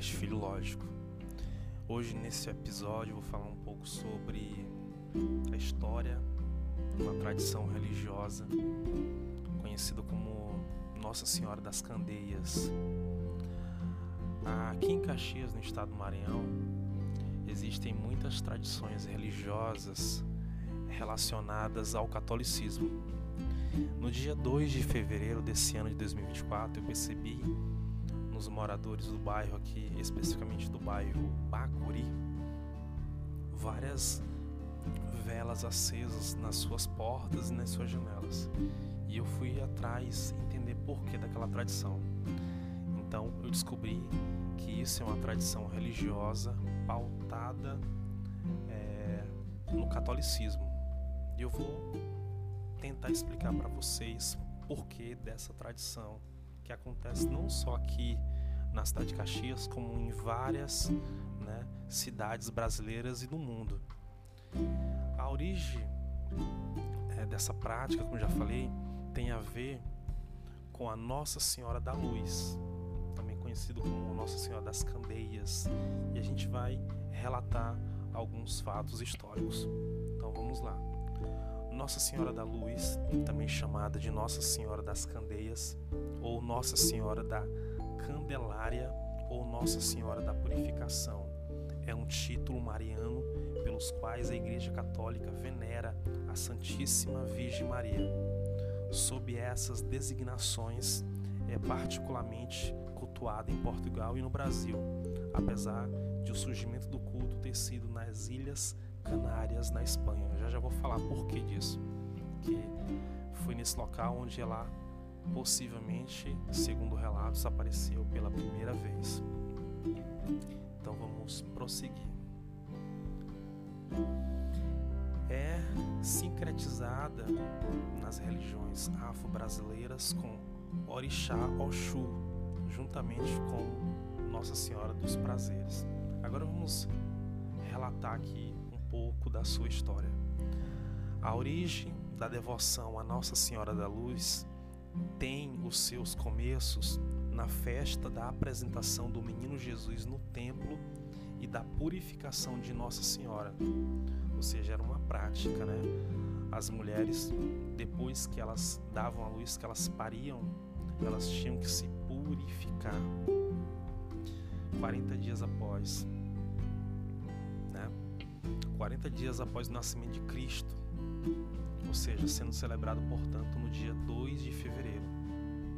podcast Filho Lógico. Hoje, nesse episódio, vou falar um pouco sobre a história de uma tradição religiosa conhecida como Nossa Senhora das Candeias. Aqui em Caxias, no estado do Maranhão, existem muitas tradições religiosas relacionadas ao catolicismo. No dia 2 de fevereiro desse ano de 2024, eu percebi nos moradores do bairro aqui, especificamente do bairro Bacuri, várias velas acesas nas suas portas e nas suas janelas. E eu fui atrás entender porquê daquela tradição. Então eu descobri que isso é uma tradição religiosa pautada é, no catolicismo. E eu vou tentar explicar para vocês porquê dessa tradição que acontece não só aqui na cidade de Caxias, como em várias né, cidades brasileiras e do mundo. A origem é, dessa prática, como já falei, tem a ver com a Nossa Senhora da Luz, também conhecido como Nossa Senhora das Candeias, e a gente vai relatar alguns fatos históricos. Então vamos lá. Nossa Senhora da Luz, também chamada de Nossa Senhora das Candeias, ou Nossa Senhora da Candelária ou Nossa Senhora da Purificação. É um título mariano pelos quais a Igreja Católica venera a Santíssima Virgem Maria. Sob essas designações, é particularmente cultuada em Portugal e no Brasil, apesar de o surgimento do culto ter sido nas Ilhas Canárias, na Espanha. Já já vou falar por que disso. Que foi nesse local onde ela possivelmente, segundo relatos, apareceu pela primeira vez. Então vamos prosseguir. É sincretizada nas religiões afro-brasileiras com Orixá Oxu, juntamente com Nossa Senhora dos Prazeres. Agora vamos relatar aqui um pouco da sua história. A origem da devoção a Nossa Senhora da Luz tem os seus começos na festa da apresentação do menino Jesus no templo e da purificação de Nossa Senhora. Ou seja, era uma prática, né? As mulheres, depois que elas davam a luz, que elas pariam, elas tinham que se purificar. 40 dias após, né? 40 dias após o nascimento de Cristo, ou seja, sendo celebrado, portanto, no dia 2 de fevereiro.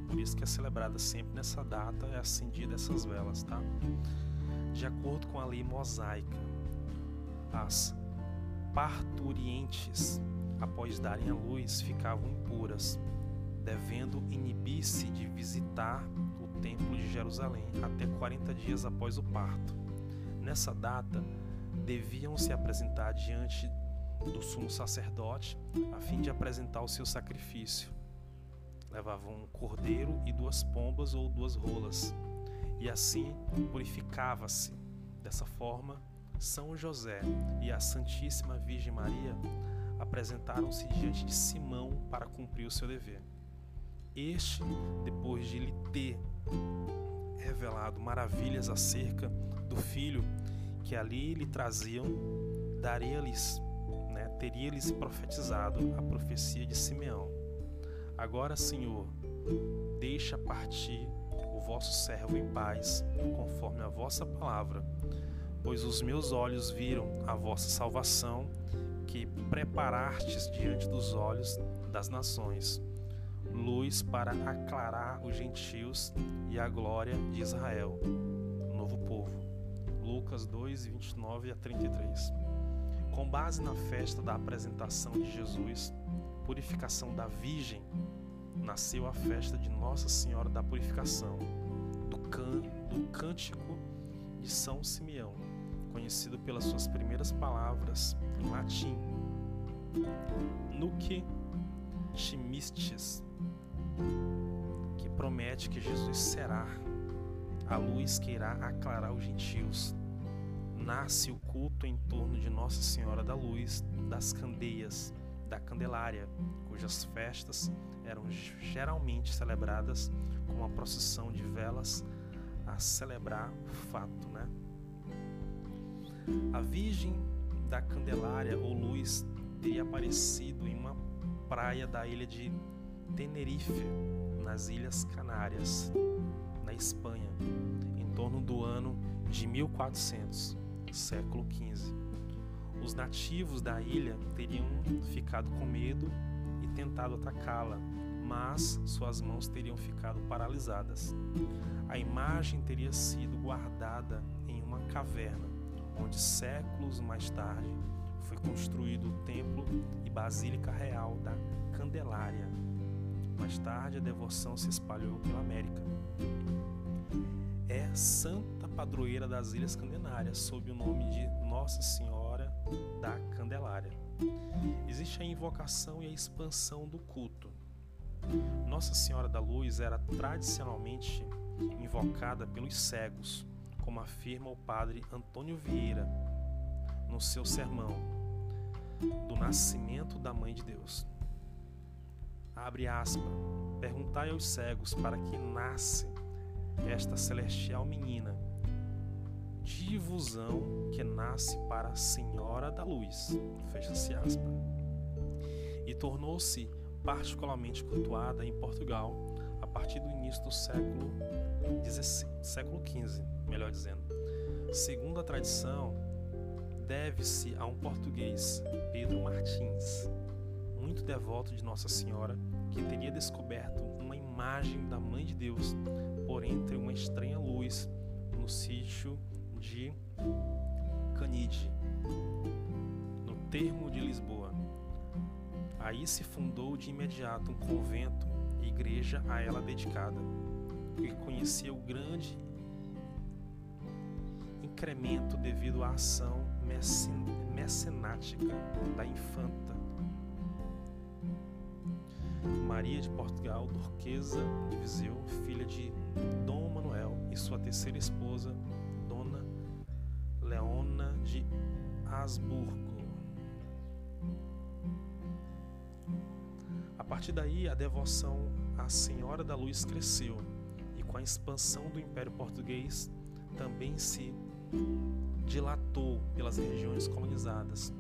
Por isso que é celebrada sempre nessa data, é acendida essas velas, tá? De acordo com a lei mosaica, as parturientes, após darem a luz, ficavam impuras, devendo inibir-se de visitar o templo de Jerusalém até 40 dias após o parto. Nessa data, deviam se apresentar diante do sumo sacerdote a fim de apresentar o seu sacrifício. Levavam um cordeiro e duas pombas ou duas rolas, e assim purificava-se. Dessa forma, São José e a Santíssima Virgem Maria apresentaram-se diante de Simão para cumprir o seu dever. Este, depois de lhe ter revelado maravilhas acerca do filho que ali lhe traziam, daria-lhes teria-lhes profetizado a profecia de Simeão. Agora, Senhor, deixa partir o vosso servo em paz, conforme a vossa palavra, pois os meus olhos viram a vossa salvação, que preparastes diante dos olhos das nações, luz para aclarar os gentios e a glória de Israel, novo povo. Lucas 2, 29 a 33. Com base na festa da apresentação de Jesus, purificação da Virgem, nasceu a festa de Nossa Senhora da Purificação, do, can, do Cântico de São Simeão, conhecido pelas suas primeiras palavras em latim, Nuque Chimistes, que promete que Jesus será a luz que irá aclarar os gentios nasce o culto em torno de Nossa Senhora da Luz, das Candeias, da Candelária, cujas festas eram geralmente celebradas com uma procissão de velas a celebrar o fato, né? A Virgem da Candelária ou Luz teria aparecido em uma praia da ilha de Tenerife, nas Ilhas Canárias, na Espanha, em torno do ano de 1400, século XV. Os nativos da ilha teriam ficado com medo e tentado atacá-la, mas suas mãos teriam ficado paralisadas. A imagem teria sido guardada em uma caverna, onde séculos mais tarde foi construído o templo e basílica real da Candelária. Mais tarde, a devoção se espalhou pela América. É santa padroeira das Ilhas Candelárias, sob o nome de Nossa Senhora da Candelária. Existe a invocação e a expansão do culto. Nossa Senhora da Luz era tradicionalmente invocada pelos cegos, como afirma o padre Antônio Vieira no seu sermão do nascimento da Mãe de Deus. Abre aspas. Perguntai aos cegos para que nasce esta celestial menina. Divusão que nasce para a Senhora da Luz. Fecha-se aspas. E tornou-se particularmente cultuada em Portugal a partir do início do século XVI, século XV, melhor dizendo. Segundo a tradição, deve-se a um português, Pedro Martins, muito devoto de Nossa Senhora, que teria descoberto uma imagem da Mãe de Deus por entre uma estranha luz no sítio de Canide, no termo de Lisboa. Aí se fundou de imediato um convento e igreja a ela dedicada, que conhecia o grande incremento devido à ação mecenática da infanta Maria de Portugal, Durquesa de Viseu, filha de Dom Manuel e sua terceira esposa, de Habsburgo. A partir daí, a devoção à Senhora da Luz cresceu e, com a expansão do Império Português, também se dilatou pelas regiões colonizadas,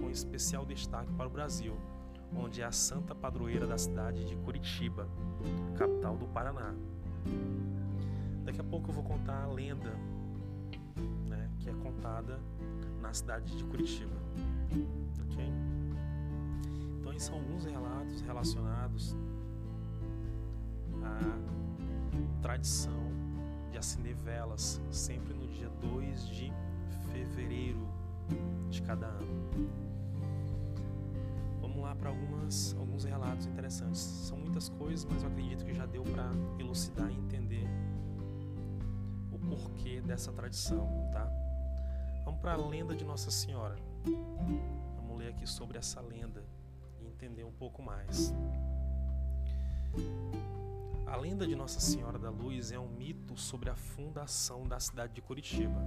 com especial destaque para o Brasil, onde é a santa padroeira da cidade de Curitiba, capital do Paraná. Daqui a pouco eu vou contar a lenda é contada na cidade de Curitiba. Ok? Então, esses são alguns relatos relacionados à tradição de acender velas sempre no dia 2 de fevereiro de cada ano. Vamos lá para algumas alguns relatos interessantes. São muitas coisas, mas eu acredito que já deu para elucidar e entender o porquê dessa tradição, tá? Vamos para a lenda de Nossa Senhora. Vamos ler aqui sobre essa lenda e entender um pouco mais. A lenda de Nossa Senhora da Luz é um mito sobre a fundação da cidade de Curitiba.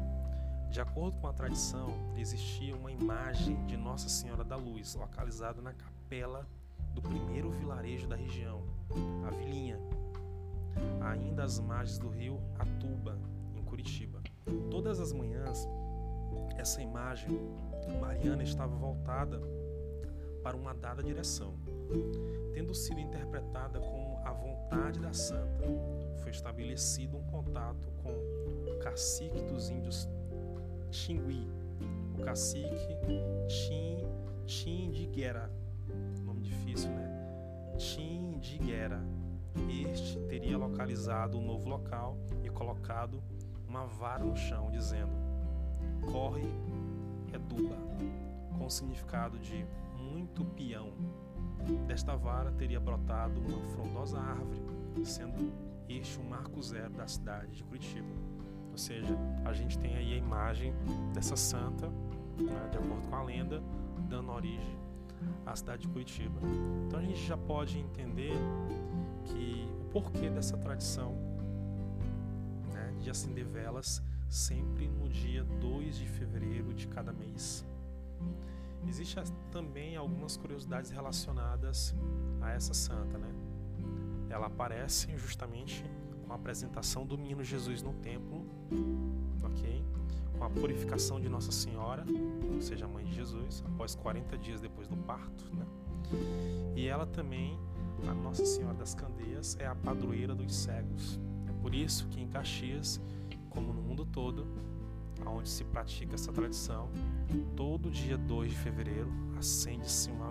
De acordo com a tradição, existia uma imagem de Nossa Senhora da Luz localizada na capela do primeiro vilarejo da região, a Vilinha, ainda às margens do rio Atuba, em Curitiba. Todas as manhãs, essa imagem mariana estava voltada para uma dada direção, tendo sido interpretada como a vontade da santa. Foi estabelecido um contato com o cacique dos índios Xingui, o cacique Tim, Tindiguera, nome difícil, né? Tindiguera. Este teria localizado o um novo local e colocado uma vara no chão, dizendo: Corre, Eduba, com o significado de muito peão. Desta vara teria brotado uma frondosa árvore, sendo este o marco zero da cidade de Curitiba. Ou seja, a gente tem aí a imagem dessa santa, né, de acordo com a lenda, dando origem à cidade de Curitiba. Então a gente já pode entender que o porquê dessa tradição né, de acender velas sempre no dia 2 de fevereiro de cada mês. Existem também algumas curiosidades relacionadas a essa santa, né? Ela aparece justamente com a apresentação do menino Jesus no templo, ok? Com a purificação de Nossa Senhora, ou seja, a mãe de Jesus, após 40 dias depois do parto, né? E ela também, a Nossa Senhora das Candeias, é a padroeira dos cegos. É por isso que em Caxias, como no mundo todo, onde se pratica essa tradição, todo dia 2 de fevereiro acende-se uma